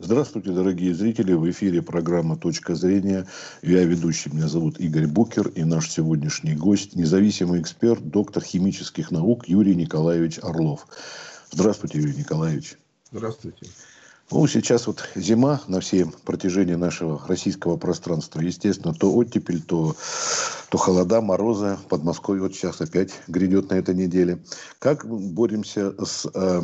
Здравствуйте, дорогие зрители. В эфире программа «Точка зрения». Я ведущий, меня зовут Игорь Букер. И наш сегодняшний гость – независимый эксперт, доктор химических наук Юрий Николаевич Орлов. Здравствуйте, Юрий Николаевич. Здравствуйте. Ну, сейчас вот зима на всем протяжении нашего российского пространства. Естественно, то оттепель, то, то холода, морозы. Подмосковье вот сейчас опять грядет на этой неделе. Как боремся с э,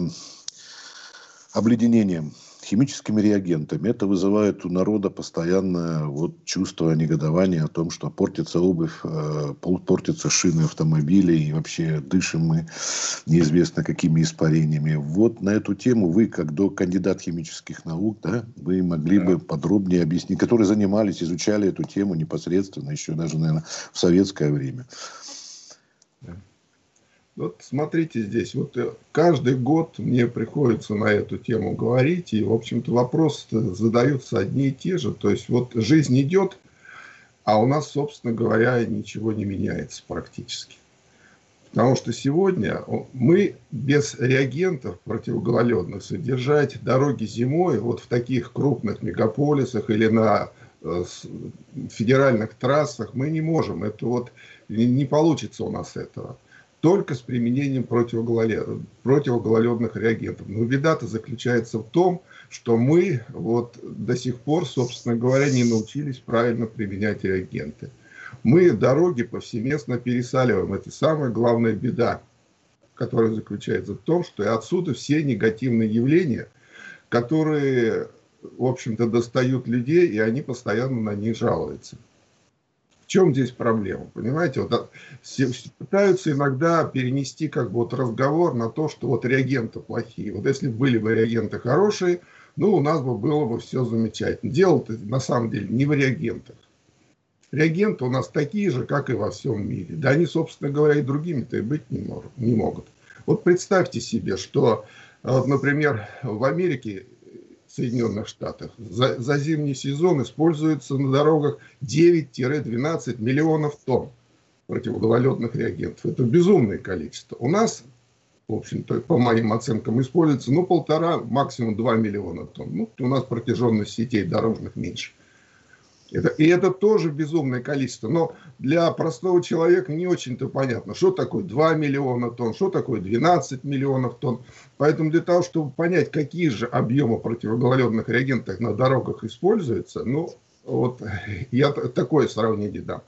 обледенением химическими реагентами. Это вызывает у народа постоянное вот чувство негодования о том, что портится обувь, э, портятся шины автомобилей, и вообще дышим мы неизвестно какими испарениями. Вот на эту тему вы, как до кандидат химических наук, да, вы могли да. бы подробнее объяснить, которые занимались, изучали эту тему непосредственно, еще даже, наверное, в советское время. Вот смотрите здесь, вот э, каждый год мне приходится на эту тему говорить, и, в общем-то, вопросы задаются одни и те же. То есть, вот жизнь идет, а у нас, собственно говоря, ничего не меняется практически. Потому что сегодня мы без реагентов противогололедных содержать дороги зимой вот в таких крупных мегаполисах или на э, федеральных трассах мы не можем. Это вот не получится у нас этого только с применением противогололедных реагентов. Но беда-то заключается в том, что мы вот до сих пор, собственно говоря, не научились правильно применять реагенты. Мы дороги повсеместно пересаливаем. Это самая главная беда, которая заключается в том, что и отсюда все негативные явления, которые, в общем-то, достают людей, и они постоянно на них жалуются чем здесь проблема? Понимаете, вот пытаются иногда перенести как бы вот разговор на то, что вот реагенты плохие. Вот если были бы реагенты хорошие, ну, у нас бы было бы все замечательно. Дело-то на самом деле не в реагентах. Реагенты у нас такие же, как и во всем мире. Да они, собственно говоря, и другими-то и быть не, могут, не могут. Вот представьте себе, что, вот, например, в Америке Соединенных Штатах за, за зимний сезон используется на дорогах 9-12 миллионов тонн противогололедных реагентов. Это безумное количество. У нас, в общем-то, по моим оценкам, используется ну полтора, максимум 2 миллиона тонн. Ну, у нас протяженность сетей дорожных меньше. Это, и это тоже безумное количество. Но для простого человека не очень-то понятно, что такое 2 миллиона тонн, что такое 12 миллионов тонн. Поэтому для того, чтобы понять, какие же объемы противогололедных реагентов на дорогах используются, ну, вот я такое сравнение дам.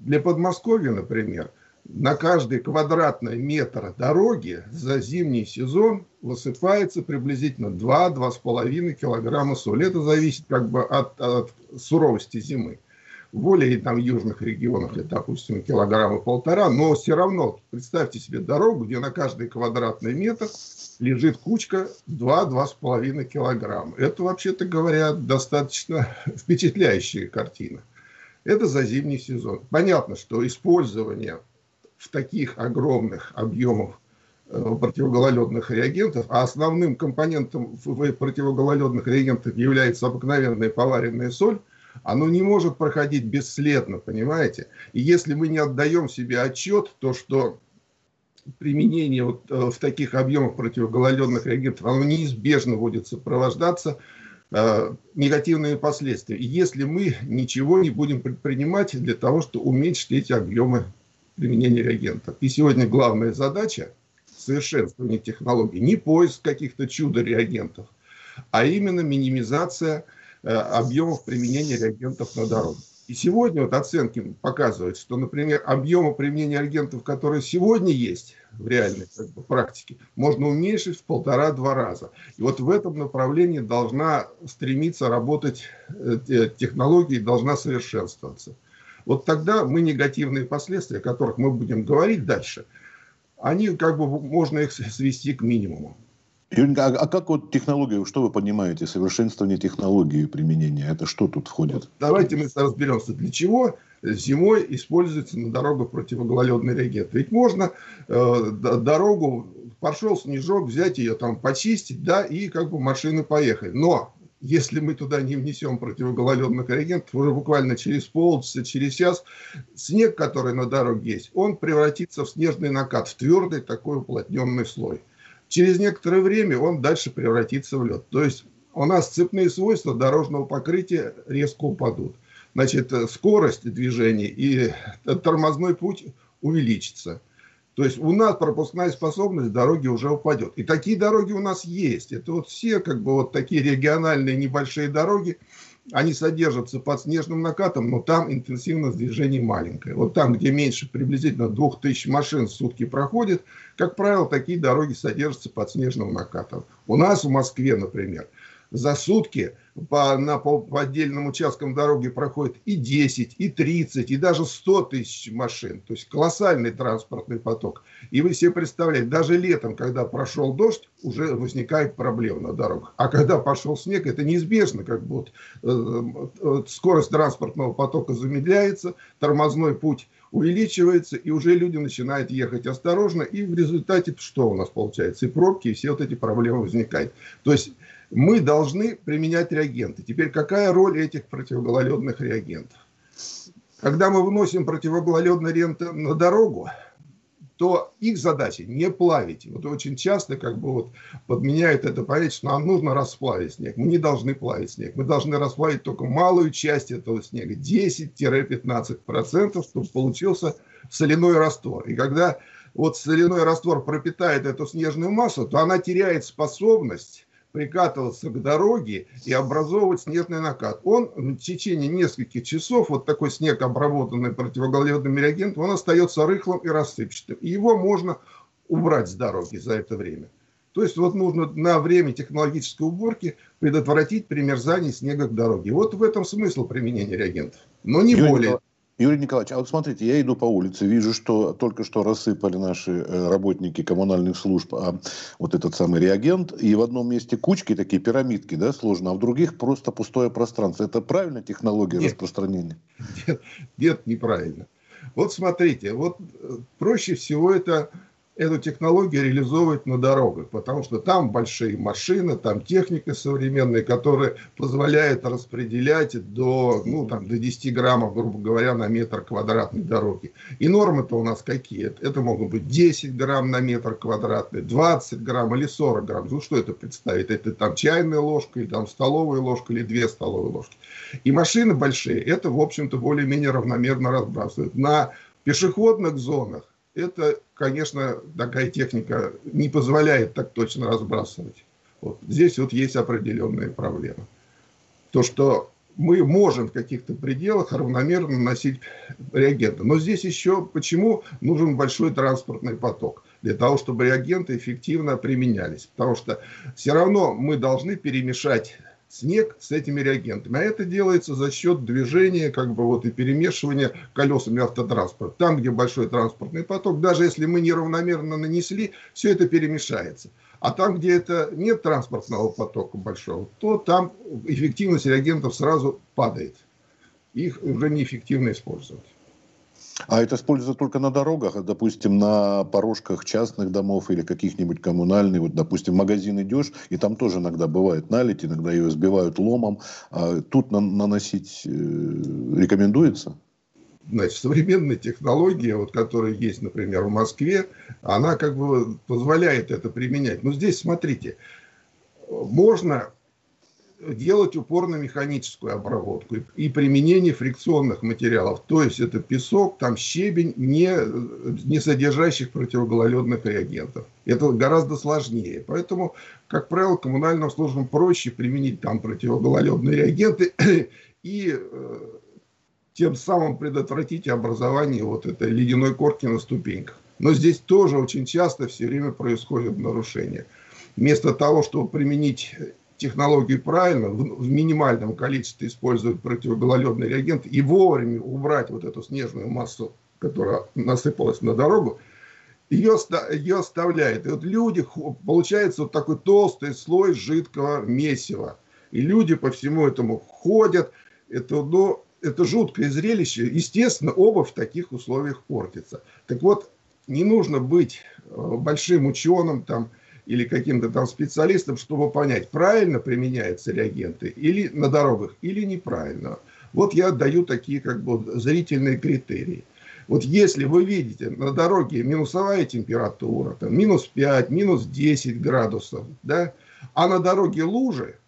Для Подмосковья, например, на каждый квадратный метр дороги за зимний сезон высыпается приблизительно 2-2,5 килограмма соли. Это зависит как бы от, от суровости зимы. В более там южных регионах это, допустим, килограмма полтора, но все равно представьте себе дорогу, где на каждый квадратный метр лежит кучка 2-2,5 килограмма. Это, вообще-то говоря, достаточно впечатляющая картина. Это за зимний сезон. Понятно, что использование в таких огромных объемах э, противогололедных реагентов, а основным компонентом противогололедных реагентов является обыкновенная поваренная соль, оно не может проходить бесследно, понимаете? И если мы не отдаем себе отчет, то что применение вот э, в таких объемах противогололедных реагентов, оно неизбежно будет сопровождаться э, негативными последствиями. Если мы ничего не будем предпринимать для того, чтобы уменьшить эти объемы применения реагентов. И сегодня главная задача совершенствования технологий не поиск каких-то чудо-реагентов, а именно минимизация э, объемов применения реагентов на дороге. И сегодня вот оценки показывают, что, например, объемы применения реагентов, которые сегодня есть в реальной как бы, практике, можно уменьшить в полтора-два раза. И вот в этом направлении должна стремиться работать э, технология, должна совершенствоваться вот тогда мы негативные последствия, о которых мы будем говорить дальше, они как бы можно их свести к минимуму. Юрий, а, а как вот технологию, что вы понимаете, совершенствование технологии применения, это что тут входит? Давайте мы разберемся, для чего зимой используется на дорогах противогололедный реагент. Ведь можно э, дорогу, пошел снежок, взять ее там, почистить, да, и как бы машины поехали. Но если мы туда не внесем противогололедных реагентов, уже буквально через полчаса, через час, снег, который на дороге есть, он превратится в снежный накат, в твердый такой уплотненный слой. Через некоторое время он дальше превратится в лед. То есть у нас цепные свойства дорожного покрытия резко упадут. Значит, скорость движения и тормозной путь увеличится. То есть у нас пропускная способность дороги уже упадет. И такие дороги у нас есть. Это вот все как бы вот такие региональные небольшие дороги, они содержатся под снежным накатом, но там интенсивность движения маленькая. Вот там, где меньше приблизительно 2000 машин в сутки проходит, как правило, такие дороги содержатся под снежным накатом. У нас в Москве, например, за сутки по, на, по, по отдельным участкам дороги проходит и 10, и 30, и даже 100 тысяч машин. То есть колоссальный транспортный поток. И вы себе представляете, даже летом, когда прошел дождь, уже возникает проблема на дорогах. А когда пошел снег, это неизбежно. Как бы вот, э, э, скорость транспортного потока замедляется, тормозной путь увеличивается, и уже люди начинают ехать осторожно, и в результате что у нас получается? И пробки, и все вот эти проблемы возникают. То есть мы должны применять реагенты. Теперь какая роль этих противогололедных реагентов? Когда мы выносим противогололедные реагенты на дорогу, то их задача не плавить. Вот очень часто как бы вот подменяют это понятие, что нам нужно расплавить снег. Мы не должны плавить снег. Мы должны расплавить только малую часть этого снега, 10-15%, чтобы получился соляной раствор. И когда вот соляной раствор пропитает эту снежную массу, то она теряет способность прикатываться к дороге и образовывать снежный накат. Он в течение нескольких часов, вот такой снег, обработанный противогололедным реагентом, он остается рыхлым и рассыпчатым. И его можно убрать с дороги за это время. То есть вот нужно на время технологической уборки предотвратить примерзание снега к дороге. Вот в этом смысл применения реагентов. Но не Юрий более. Юрий Николаевич, а вот смотрите, я иду по улице, вижу, что только что рассыпали наши э, работники коммунальных служб а, вот этот самый реагент, и в одном месте кучки, такие пирамидки, да, сложно, а в других просто пустое пространство. Это правильная технология нет, распространения? Нет, нет, неправильно. Вот смотрите, вот э, проще всего это эту технологию реализовывать на дорогах, потому что там большие машины, там техника современная, которая позволяет распределять до, ну, там, до 10 граммов, грубо говоря, на метр квадратной дороги. И нормы-то у нас какие? Это могут быть 10 грамм на метр квадратный, 20 грамм или 40 грамм. Ну, что это представит? Это там чайная ложка, или там столовая ложка, или две столовые ложки. И машины большие, это, в общем-то, более-менее равномерно разбрасывают. На пешеходных зонах это, конечно, такая техника не позволяет так точно разбрасывать. Вот. Здесь вот есть определенные проблемы. То, что мы можем в каких-то пределах равномерно наносить реагенты. Но здесь еще почему нужен большой транспортный поток? Для того, чтобы реагенты эффективно применялись. Потому что все равно мы должны перемешать снег с этими реагентами. А это делается за счет движения как бы вот и перемешивания колесами автотранспорта. Там, где большой транспортный поток, даже если мы неравномерно нанесли, все это перемешается. А там, где это нет транспортного потока большого, то там эффективность реагентов сразу падает. Их уже неэффективно использовать. А это используется только на дорогах, допустим, на порожках частных домов или каких-нибудь коммунальных. Вот, допустим, в магазин идешь, и там тоже иногда бывает налить, иногда ее сбивают ломом. А тут на наносить э, рекомендуется? Значит, современная технология, вот, которая есть, например, в Москве, она как бы позволяет это применять. Но здесь, смотрите, можно делать упор на механическую обработку и применение фрикционных материалов. То есть это песок, там щебень, не, не содержащих противогололедных реагентов. Это гораздо сложнее. Поэтому, как правило, коммунальным службам проще применить там противогололедные реагенты и э, тем самым предотвратить образование вот этой ледяной корки на ступеньках. Но здесь тоже очень часто все время происходят нарушения. Вместо того, чтобы применить технологию правильно, в, в минимальном количестве использовать противогололедный реагент и вовремя убрать вот эту снежную массу, которая насыпалась на дорогу, ее, ее оставляет. И вот люди, получается вот такой толстый слой жидкого месива. И люди по всему этому ходят. Это, ну, это жуткое зрелище. Естественно, обувь в таких условиях портится. Так вот, не нужно быть э, большим ученым, там, или каким-то там специалистам, чтобы понять, правильно применяются реагенты или на дорогах, или неправильно. Вот я даю такие как бы зрительные критерии. Вот если вы видите на дороге минусовая температура, там, минус 5, минус 10 градусов, да, а на дороге лужи,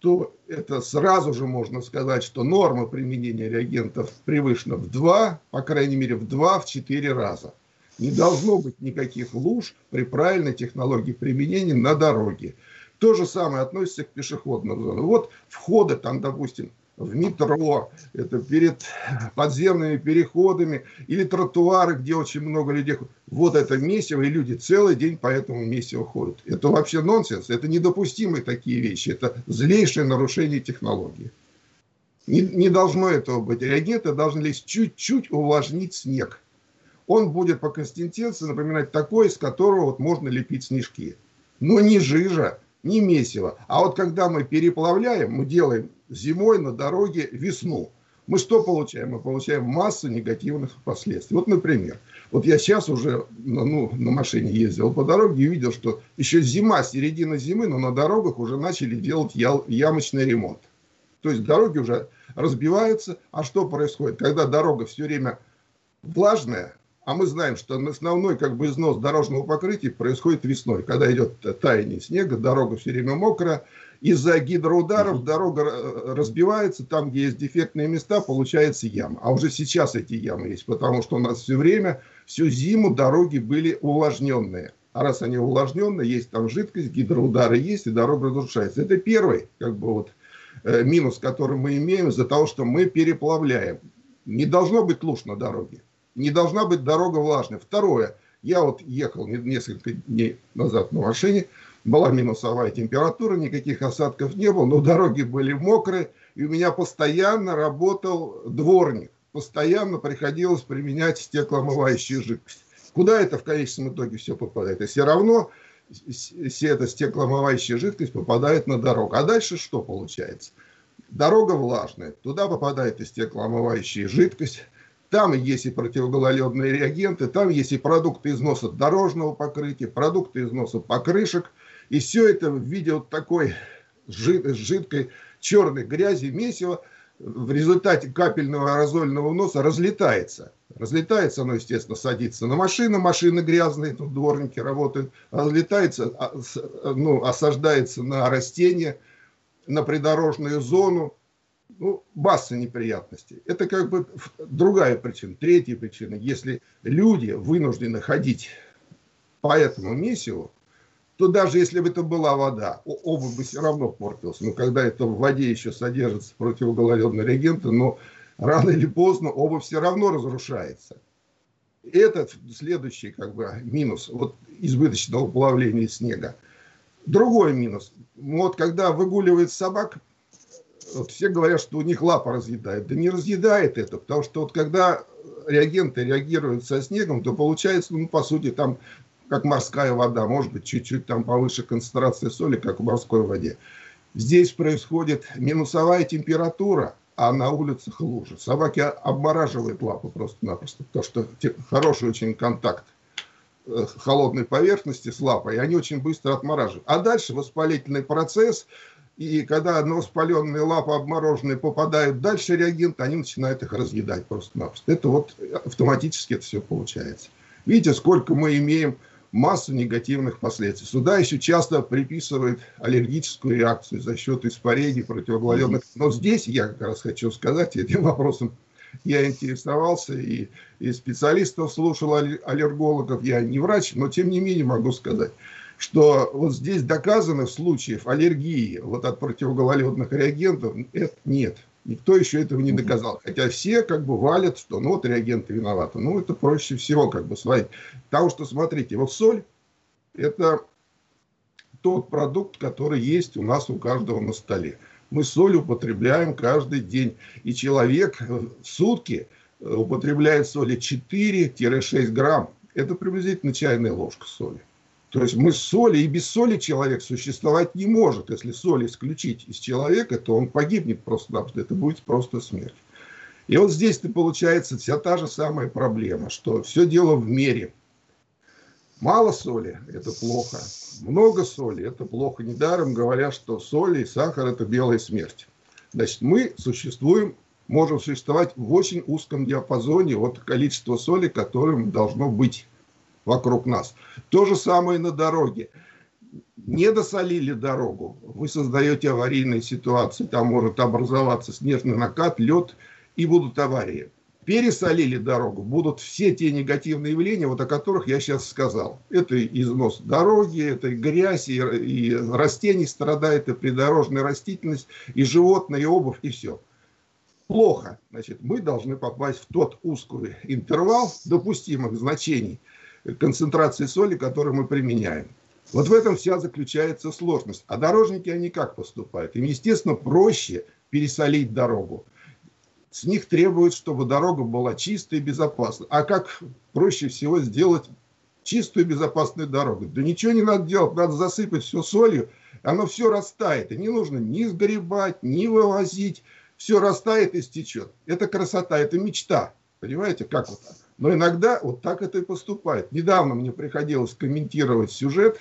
то это сразу же можно сказать, что норма применения реагентов превышена в два, по крайней мере в два, в четыре раза. Не должно быть никаких луж при правильной технологии применения на дороге. То же самое относится к пешеходным зонам. Вот входы там, допустим, в метро, это перед подземными переходами или тротуары, где очень много людей. Вот это месиво, и люди целый день по этому месиву ходят. Это вообще нонсенс, это недопустимые такие вещи, это злейшее нарушение технологии. Не, не должно этого быть. Реагенты должны лишь чуть-чуть увлажнить снег. Он будет по консистенции напоминать такой, из которого вот можно лепить снежки. Но не жижа, не месиво. А вот когда мы переплавляем, мы делаем зимой на дороге весну. Мы что получаем? Мы получаем массу негативных последствий. Вот, например, вот я сейчас уже ну, на машине ездил по дороге и видел, что еще зима, середина зимы, но на дорогах уже начали делать ямочный ремонт. То есть дороги уже разбиваются. А что происходит? Когда дорога все время влажная, а мы знаем, что основной как бы износ дорожного покрытия происходит весной, когда идет таяние снега, дорога все время мокрая, из-за гидроударов дорога э, разбивается, там, где есть дефектные места, получается яма. А уже сейчас эти ямы есть, потому что у нас все время, всю зиму дороги были увлажненные. А раз они увлажненные, есть там жидкость, гидроудары есть, и дорога разрушается. Это первый, как бы вот, э, минус, который мы имеем из-за того, что мы переплавляем. Не должно быть луж на дороге. Не должна быть дорога влажная. Второе. Я вот ехал несколько дней назад на машине, была минусовая температура, никаких осадков не было, но дороги были мокрые, и у меня постоянно работал дворник. Постоянно приходилось применять стеклоомывающую жидкость. Куда это в конечном итоге все попадает? И все равно все эта стеклоомывающая жидкость попадает на дорогу. А дальше что получается? Дорога влажная, туда попадает и стеклоомывающая жидкость, там есть и противогололедные реагенты, там есть и продукты износа дорожного покрытия, продукты износа покрышек – и все это в виде вот такой жидкой черной грязи, месива, в результате капельного аэрозольного вноса разлетается. Разлетается оно, естественно, садится на машину, машины грязные, тут дворники работают, разлетается, а, ну, осаждается на растения, на придорожную зону, ну, масса неприятностей. Это как бы другая причина. Третья причина. Если люди вынуждены ходить по этому месиву, то даже если бы это была вода, обувь бы все равно портилась. Но когда это в воде еще содержится противогололедные реагенты, но рано или поздно обувь все равно разрушается. Этот следующий как бы минус вот избыточного плавления снега. Другой минус. Вот когда выгуливает собак, все говорят, что у них лапа разъедает. Да не разъедает это, потому что вот когда реагенты реагируют со снегом, то получается, ну, по сути, там как морская вода, может быть, чуть-чуть там повыше концентрация соли, как в морской воде. Здесь происходит минусовая температура, а на улицах лужи. Собаки обмораживают лапы просто-напросто, потому что хороший очень контакт э, холодной поверхности с лапой, и они очень быстро отмораживают. А дальше воспалительный процесс, и когда воспаленные лапы обмороженные попадают дальше реагенты, они начинают их разъедать просто-напросто. Это вот автоматически это все получается. Видите, сколько мы имеем массу негативных последствий. Сюда еще часто приписывают аллергическую реакцию за счет испарений противогололедных. Но здесь я как раз хочу сказать, этим вопросом я интересовался и, и специалистов слушал, аллергологов. Я не врач, но тем не менее могу сказать, что вот здесь доказанных случаев аллергии вот от противогололедных реагентов это нет. Никто еще этого не доказал. Хотя все как бы валят, что ну вот реагенты виноваты. Ну это проще всего как бы свалить. Потому что смотрите, вот соль это тот продукт, который есть у нас у каждого на столе. Мы соль употребляем каждый день. И человек в сутки употребляет соли 4-6 грамм. Это приблизительно чайная ложка соли. То есть мы соли, и без соли человек существовать не может. Если соль исключить из человека, то он погибнет просто-напросто. Это будет просто смерть. И вот здесь-то получается вся та же самая проблема, что все дело в мере. Мало соли – это плохо. Много соли – это плохо. Недаром говорят, что соль и сахар – это белая смерть. Значит, мы существуем, можем существовать в очень узком диапазоне от количества соли, которым должно быть вокруг нас. То же самое на дороге. не досолили дорогу, вы создаете аварийные ситуации, там может образоваться снежный накат, лед и будут аварии. Пересолили дорогу, будут все те негативные явления, вот о которых я сейчас сказал. Это износ дороги, это и грязь, и, и растений страдает, и придорожная растительность, и животные, и обувь, и все. Плохо. Значит, мы должны попасть в тот узкий интервал допустимых значений концентрации соли, который мы применяем. Вот в этом вся заключается сложность. А дорожники, они как поступают? Им, естественно, проще пересолить дорогу. С них требуют, чтобы дорога была чистой и безопасной. А как проще всего сделать чистую и безопасную дорогу? Да ничего не надо делать, надо засыпать все солью, оно все растает. И не нужно ни сгребать, ни вывозить. Все растает и стечет. Это красота, это мечта. Понимаете, как вот Но иногда вот так это и поступает. Недавно мне приходилось комментировать сюжет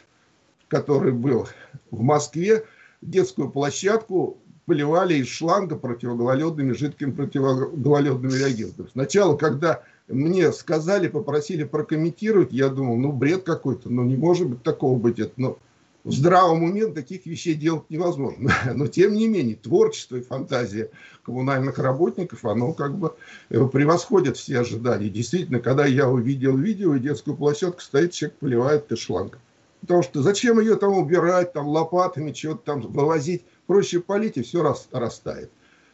который был в Москве, детскую площадку поливали из шланга противогололедными, жидкими противогололедными реагентами. Сначала, когда мне сказали, попросили прокомментировать, я думал, ну, бред какой-то, ну, не может быть такого быть. Это, ну, в здравом уме таких вещей делать невозможно. Но, тем не менее, творчество и фантазия коммунальных работников, оно как бы э, превосходит все ожидания. Действительно, когда я увидел видео, и детскую площадку стоит, человек поливает из. Потому что зачем ее там убирать, там лопатами, что-то там вывозить. Проще полить, и все растает.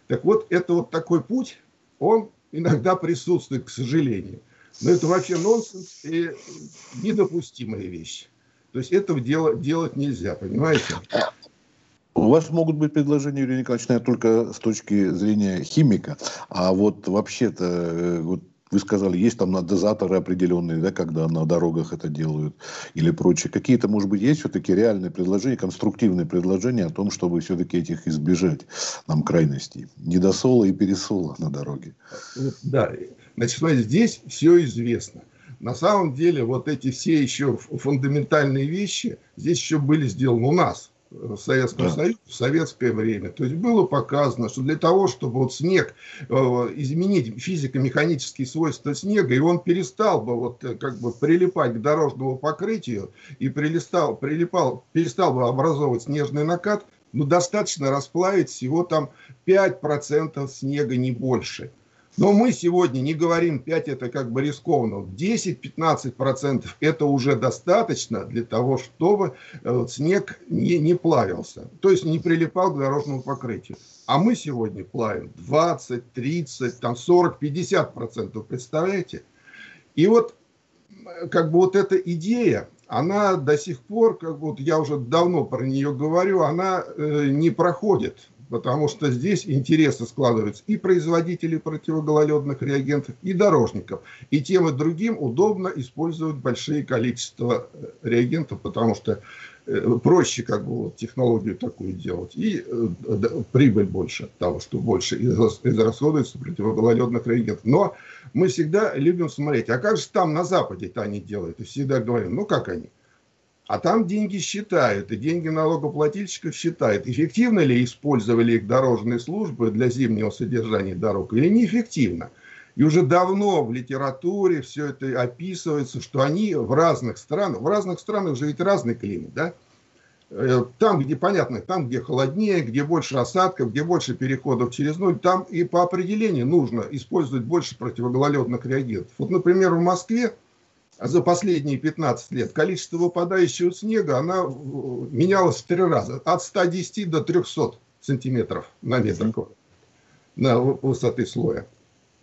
Так вот, это вот такой путь, он иногда присутствует, к сожалению. Но это вообще нонсенс и недопустимая вещь. То есть этого дела, делать нельзя, понимаете? У вас могут быть предложения, Юрий Николаевич, только с точки зрения химика, а вот вообще-то э, вот вы сказали, есть там дозаторы определенные, да, когда на дорогах это делают или прочее. Какие-то, может быть, есть все-таки реальные предложения, конструктивные предложения о том, чтобы все-таки этих избежать нам крайностей. Недосола и пересола на дороге. Да, значит, смотрите, здесь все известно. На самом деле, вот эти все еще фундаментальные вещи здесь еще были сделаны у нас в Советском да. Союзе в советское время. То есть было показано, что для того, чтобы вот снег э, изменить физико-механические свойства снега, и он перестал бы вот э, как бы прилипать к дорожному покрытию и прилистал, прилипал, перестал бы образовывать снежный накат, ну достаточно расплавить всего там 5% снега, не больше. Но мы сегодня не говорим 5 это как бы рискованно. 10-15% это уже достаточно для того, чтобы э, снег не, не плавился. То есть не прилипал к дорожному покрытию. А мы сегодня плавим 20, 30, там 40, 50%. Представляете? И вот как бы вот эта идея, она до сих пор, как вот я уже давно про нее говорю, она э, не проходит потому что здесь интересы складываются и производителей противогололедных реагентов, и дорожников. И тем и другим удобно использовать большие количества э, реагентов, потому что э, проще как бы вот, технологию такую делать. И э, прибыль больше от того, что больше израсходуется противогололедных реагентов. Но мы всегда любим смотреть, а как же там на Западе-то они делают? И всегда говорим, ну как они? А там деньги считают, и деньги налогоплательщиков считают, эффективно ли использовали их дорожные службы для зимнего содержания дорог или неэффективно. И уже давно в литературе все это описывается, что они в разных странах, в разных странах же ведь разный климат, да? Э, там, где, понятно, там, где холоднее, где больше осадков, где больше переходов через ноль, там и по определению нужно использовать больше противогололедных реагентов. Вот, например, в Москве за последние 15 лет количество выпадающего снега она э, менялось в три раза. От 110 до 300 сантиметров на метр на высоты слоя.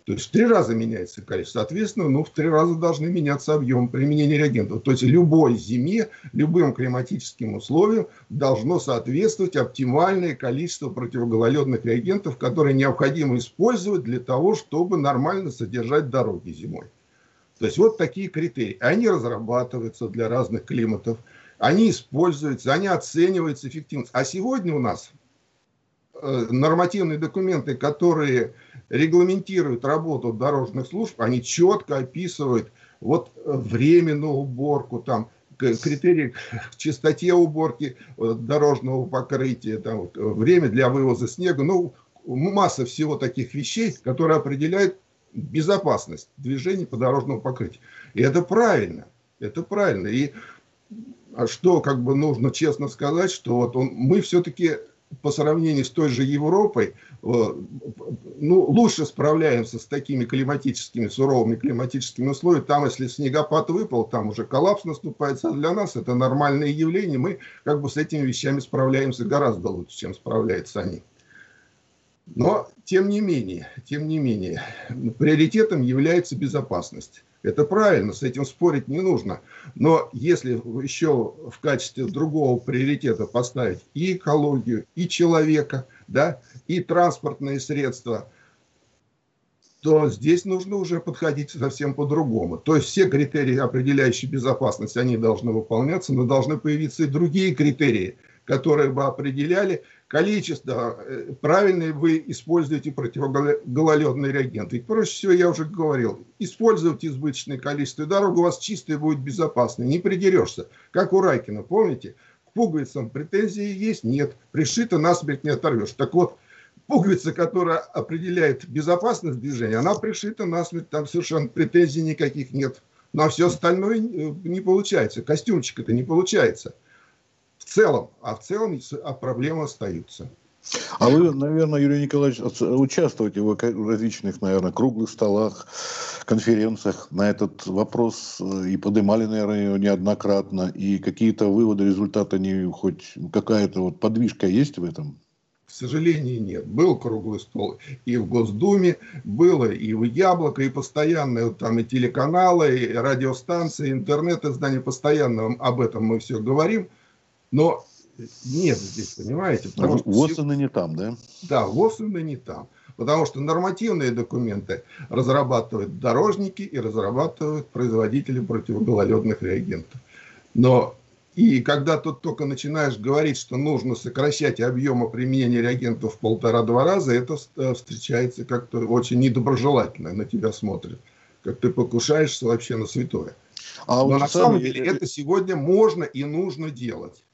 То есть в три раза меняется количество. Соответственно, ну, в три раза должны меняться объем применения реагентов. То есть любой зиме, любым климатическим условиям должно соответствовать оптимальное количество противогололедных реагентов, которые необходимо использовать для того, чтобы нормально содержать дороги зимой. То есть вот такие критерии. Они разрабатываются для разных климатов, они используются, они оцениваются эффективность. А сегодня у нас э, нормативные документы, которые регламентируют работу дорожных служб, они четко описывают вот временную уборку, там, критерии к чистоте уборки э, дорожного покрытия, там, время для вывоза снега, ну, масса всего таких вещей, которые определяют безопасность движения по дорожному покрытию. И это правильно. Это правильно. И а что как бы нужно честно сказать, что вот он, мы все-таки по сравнению с той же Европой, э, ну, лучше справляемся с такими климатическими, суровыми климатическими условиями. Там, если снегопад выпал, там уже коллапс наступает. А для нас это нормальное явление. Мы как бы с этими вещами справляемся гораздо лучше, чем справляются они. Но, тем не менее, тем не менее, приоритетом является безопасность. Это правильно, с этим спорить не нужно. Но если еще в качестве другого приоритета поставить и экологию, и человека, да, и транспортные средства, то здесь нужно уже подходить совсем по-другому. То есть все критерии, определяющие безопасность, они должны выполняться, но должны появиться и другие критерии, которые бы определяли количество, э, правильно вы используете противогололедные реагенты. И проще всего, я уже говорил, используйте избыточное количество, дорога у вас чистая будет безопасной, не придерешься. Как у Райкина, помните? К пуговицам претензии есть? Нет. Пришито, насмерть не оторвешь. Так вот, пуговица, которая определяет безопасность движения, она пришита насмерть, там совершенно претензий никаких нет. Но ну, а все остальное э, не получается. Костюмчик это не получается в целом, а в целом а проблемы остаются. А вы, наверное, Юрий Николаевич, участвуете в различных, наверное, круглых столах, конференциях на этот вопрос э, и поднимали, наверное, неоднократно. И какие-то выводы, результаты, не хоть какая-то вот подвижка есть в этом? К сожалению, нет. Был круглый стол и в Госдуме, было и в Яблоко, и постоянно там и телеканалы, и радиостанции, интернет-издания, постоянно об этом мы все говорим – но нет здесь, понимаете? Потому что ВОЗ не там, да? Да, ВОЗ не там. Потому что нормативные документы разрабатывают дорожники и разрабатывают производители противогололедных реагентов. Но и когда тут только начинаешь говорить, что нужно сокращать объемы применения реагентов в полтора-два раза, это э, встречается как-то очень недоброжелательно, на тебя смотрят. Как ты покушаешься вообще на святое. А Но вот на самом деле это сегодня можно и нужно делать.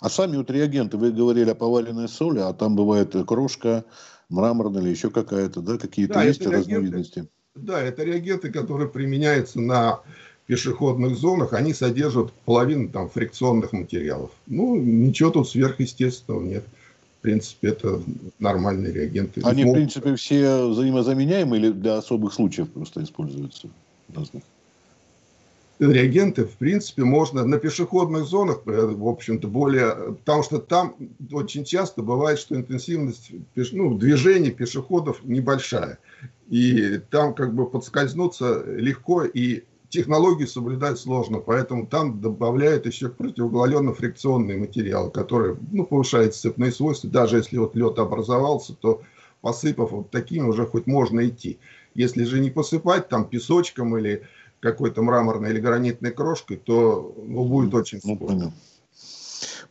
А сами вот реагенты, вы говорили о поваленной соли, а там бывает крошка, мраморная или еще какая-то, да, какие-то да, есть разновидности? Да, это реагенты, которые применяются на пешеходных зонах, они содержат половину там фрикционных материалов. Ну, ничего тут сверхъестественного нет. В принципе, это нормальные реагенты. Они, в принципе, все взаимозаменяемы или для особых случаев просто используются? Разных? Реагенты, в принципе, можно на пешеходных зонах, э, в общем-то, более... Потому что там очень часто бывает, что интенсивность ну, движения пешеходов небольшая. И там как бы подскользнуться легко, и технологию соблюдать сложно. Поэтому там добавляют еще противогололедно-фрикционные материалы, которые ну, повышают сцепные свойства. Даже если вот лед образовался, то посыпав вот такими уже хоть можно идти. Если же не посыпать там песочком или какой-то мраморной или гранитной крошкой, то ну, будет очень ну, сложно.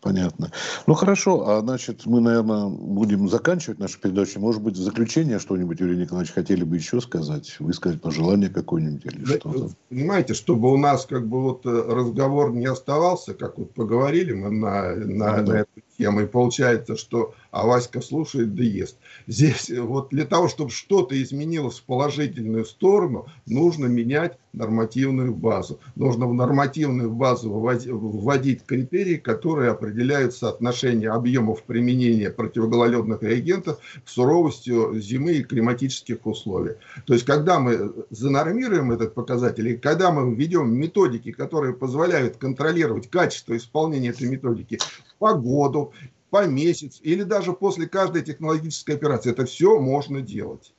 Понятно. Ну хорошо, а значит мы, наверное, будем заканчивать нашу передачу. Может быть, в заключение что-нибудь, Юрий Николаевич, хотели бы еще сказать, высказать пожелание какое-нибудь или да, что-то? Понимаете, чтобы у нас как бы вот э, разговор не оставался, как вот поговорили мы на, на, ну, да. на эту тему, и получается, что а Васька слушает да ест. Здесь вот для того, чтобы что-то изменилось в положительную сторону, нужно менять нормативную базу. Нужно в нормативную базу вводить критерии, которые определяют соотношение объемов применения противогололедных реагентов к суровостью зимы и климатических условий. То есть, когда мы занормируем этот показатель, и когда мы введем методики, которые позволяют контролировать качество исполнения этой методики, погоду по месяц или даже после каждой технологической операции. Это все можно делать.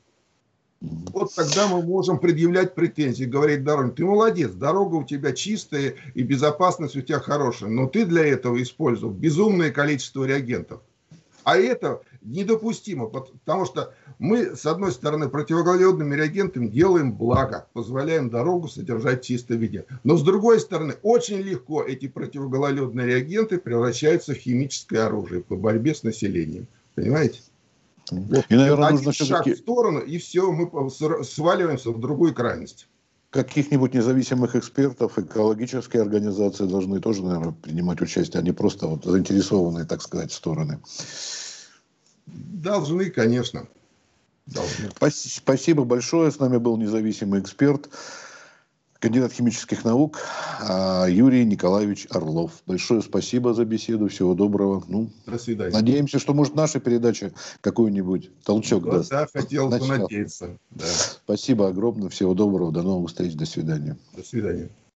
Вот тогда мы можем предъявлять претензии, говорить дороге, ты молодец, дорога у тебя чистая и безопасность у тебя хорошая, но ты для этого использовал безумное количество реагентов. А это недопустимо, потому что мы, с одной стороны, противогололедными реагентами делаем благо, позволяем дорогу содержать в чистом виде. Но с другой стороны, очень легко эти противогололедные реагенты превращаются в химическое оружие по борьбе с населением. Понимаете? Вот. И, наверное, Один нужно шаг в сторону, и все, мы сваливаемся в другую крайность каких-нибудь независимых экспертов, экологические организации должны тоже, наверное, принимать участие, а не просто вот заинтересованные, так сказать, стороны. Должны, конечно. Должны. Спасибо большое. С нами был независимый эксперт кандидат химических наук а, Юрий Николаевич Орлов. Большое спасибо за беседу. Всего доброго. Ну, До свидания. Надеемся, что, может, наша передача какой-нибудь толчок ну, даст. Да, хотел бы надеяться. Да. Спасибо огромное. Всего доброго. До новых встреч. До свидания. До свидания.